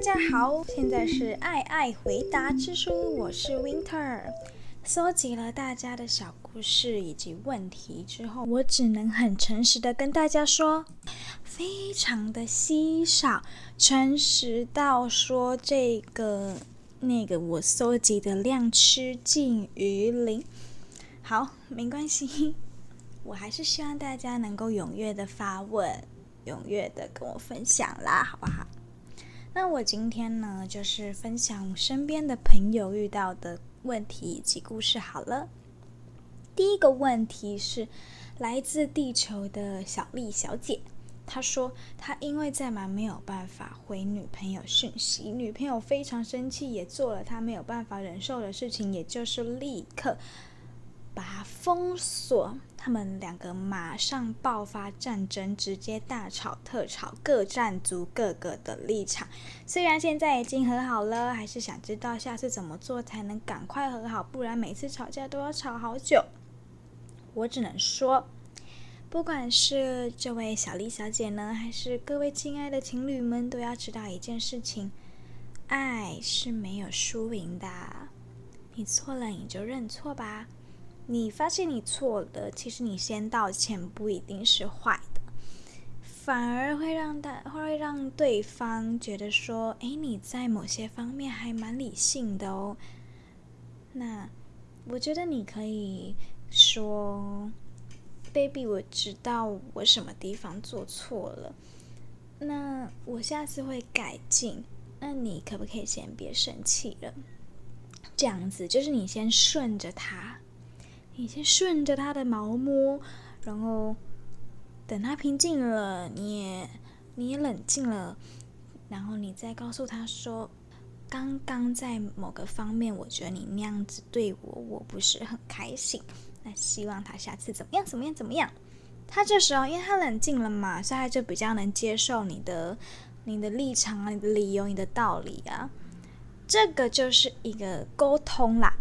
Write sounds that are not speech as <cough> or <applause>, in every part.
大家好，现在是爱爱回答之书，我是 Winter。搜集了大家的小故事以及问题之后，我只能很诚实的跟大家说，非常的稀少，诚实到说这个那个我搜集的量趋近于零。好，没关系，<laughs> 我还是希望大家能够踊跃的发问，踊跃的跟我分享啦，好不好？那我今天呢，就是分享身边的朋友遇到的问题以及故事。好了，第一个问题是来自地球的小丽小姐，她说她因为在忙没有办法回女朋友讯息，女朋友非常生气，也做了她没有办法忍受的事情，也就是立刻把封锁。他们两个马上爆发战争，直接大吵特吵，各站足各个的立场。虽然现在已经和好了，还是想知道下次怎么做才能赶快和好，不然每次吵架都要吵好久。我只能说，不管是这位小丽小姐呢，还是各位亲爱的情侣们，都要知道一件事情：爱是没有输赢的。你错了，你就认错吧。你发现你错了，其实你先道歉不一定是坏的，反而会让他会让对方觉得说，哎，你在某些方面还蛮理性的哦。那我觉得你可以说，baby，我知道我什么地方做错了，那我下次会改进。那你可不可以先别生气了？这样子就是你先顺着他。你先顺着他的毛摸，然后等他平静了，你也你也冷静了，然后你再告诉他说，刚刚在某个方面，我觉得你那样子对我，我不是很开心。那希望他下次怎么样怎么样怎么样？他这时候因为他冷静了嘛，所以他就比较能接受你的你的立场啊、你的理由、你的道理啊。这个就是一个沟通啦。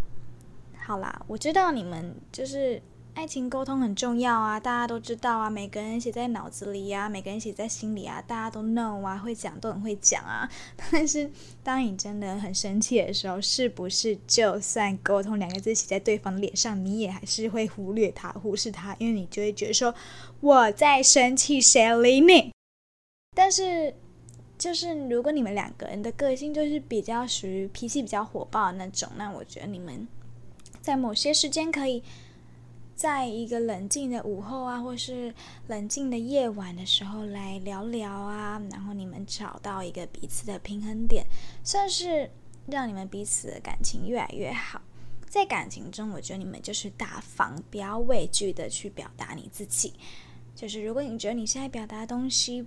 好啦，我知道你们就是爱情沟通很重要啊，大家都知道啊，每个人写在脑子里呀，每个人写在心里啊，大家都 know 啊，会讲都很会讲啊。<laughs> 但是当你真的很生气的时候，是不是就算沟通两个字写在对方脸上，你也还是会忽略他、忽视他，因为你就会觉得说我在生气，谁理你？但是就是如果你们两个人的个性就是比较属于脾气比较火爆的那种，那我觉得你们。在某些时间，可以在一个冷静的午后啊，或是冷静的夜晚的时候来聊聊啊，然后你们找到一个彼此的平衡点，算是让你们彼此的感情越来越好。在感情中，我觉得你们就是大方，不要畏惧的去表达你自己。就是如果你觉得你现在表达的东西，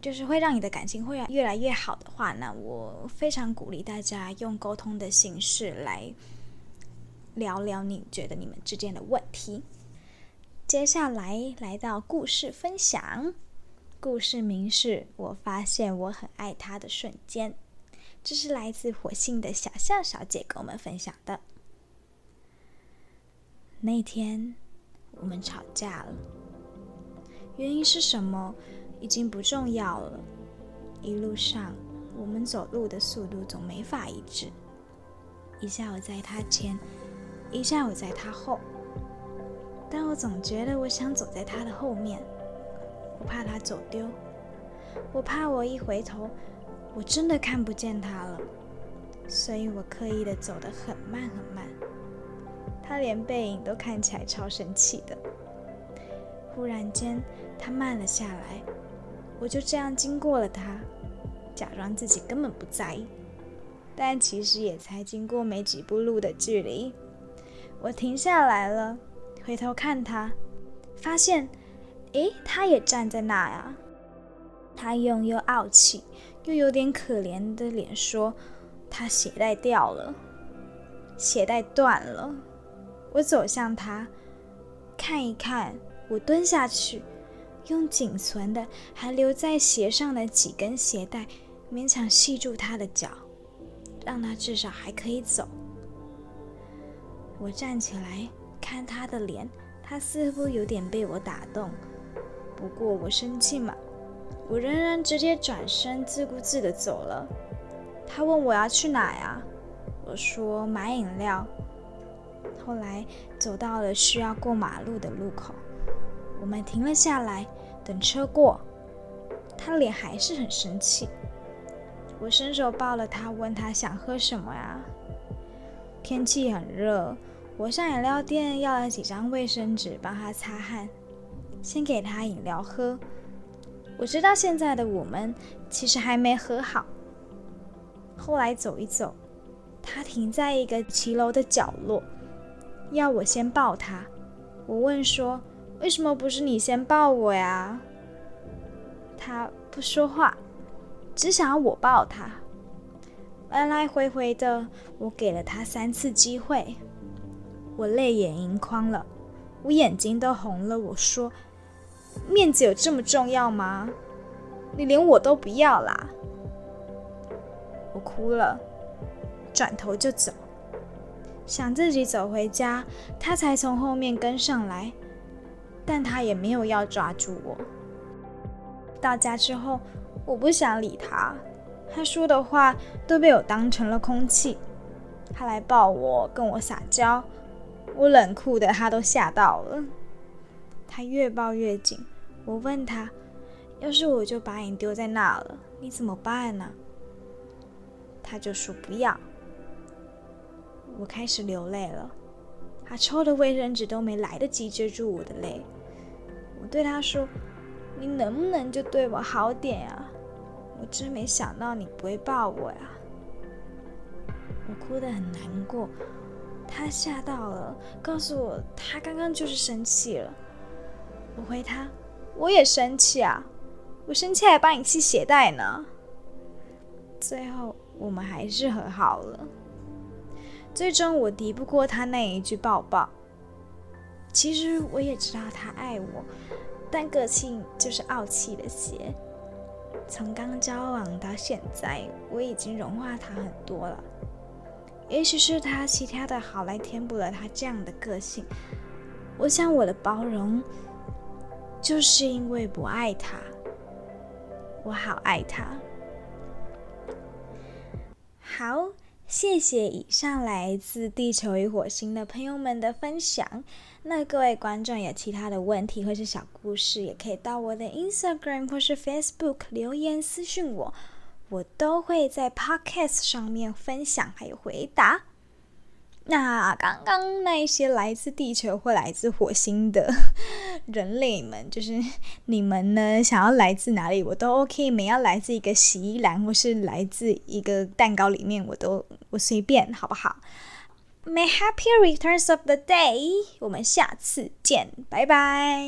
就是会让你的感情会越来越好的话，那我非常鼓励大家用沟通的形式来。聊聊你觉得你们之间的问题。接下来来到故事分享，故事名是我发现我很爱他的瞬间。这是来自火星的小象小姐跟我们分享的。那天我们吵架了，原因是什么已经不重要了。一路上我们走路的速度总没法一致，一下我在他前。一下我在他后，但我总觉得我想走在他的后面，我怕他走丢，我怕我一回头，我真的看不见他了，所以我刻意的走得很慢很慢。他连背影都看起来超生气的。忽然间，他慢了下来，我就这样经过了他，假装自己根本不在意，但其实也才经过没几步路的距离。我停下来了，回头看他，发现，诶，他也站在那呀。他用又傲气又有点可怜的脸说：“他鞋带掉了，鞋带断了。”我走向他，看一看。我蹲下去，用仅存的还留在鞋上的几根鞋带，勉强系住他的脚，让他至少还可以走。我站起来看他的脸，他似乎有点被我打动。不过我生气嘛，我仍然直接转身，自顾自地走了。他问我要去哪呀？我说买饮料。后来走到了需要过马路的路口，我们停了下来等车过。他脸还是很生气。我伸手抱了他，问他想喝什么呀？天气很热，我上饮料店要了几张卫生纸帮他擦汗，先给他饮料喝。我知道现在的我们其实还没和好。后来走一走，他停在一个骑楼的角落，要我先抱他。我问说：“为什么不是你先抱我呀？”他不说话。只想要我抱他，来来回回的，我给了他三次机会，我泪眼盈眶了，我眼睛都红了。我说：“面子有这么重要吗？你连我都不要啦！”我哭了，转头就走，想自己走回家，他才从后面跟上来，但他也没有要抓住我。到家之后。我不想理他，他说的话都被我当成了空气。他来抱我，跟我撒娇，我冷酷的他都吓到了。他越抱越紧，我问他：“要是我就把你丢在那了，你怎么办呢？”他就说：“不要。”我开始流泪了，他抽的卫生纸都没来得及遮住我的泪。我对他说：“你能不能就对我好点呀？”我真没想到你不会抱我呀！我哭得很难过，他吓到了，告诉我他刚刚就是生气了。我回他，我也生气啊，我生气还帮你系鞋带呢。最后我们还是和好了。最终我敌不过他那一句抱抱。其实我也知道他爱我，但个性就是傲气的些。从刚交往到现在，我已经融化他很多了。也许是他其他的好来填补了他这样的个性。我想我的包容，就是因为不爱他。我好爱他。好。谢谢以上来自地球与火星的朋友们的分享。那各位观众有其他的问题或是小故事，也可以到我的 Instagram 或是 Facebook 留言私讯我，我都会在 Podcast 上面分享还有回答。那刚刚那些来自地球或来自火星的 <laughs> 人类们，就是你们呢？想要来自哪里，我都 OK。你要来自一个洗衣篮，或是来自一个蛋糕里面，我都我随便，好不好？May happy returns of the day。我们下次见，拜拜。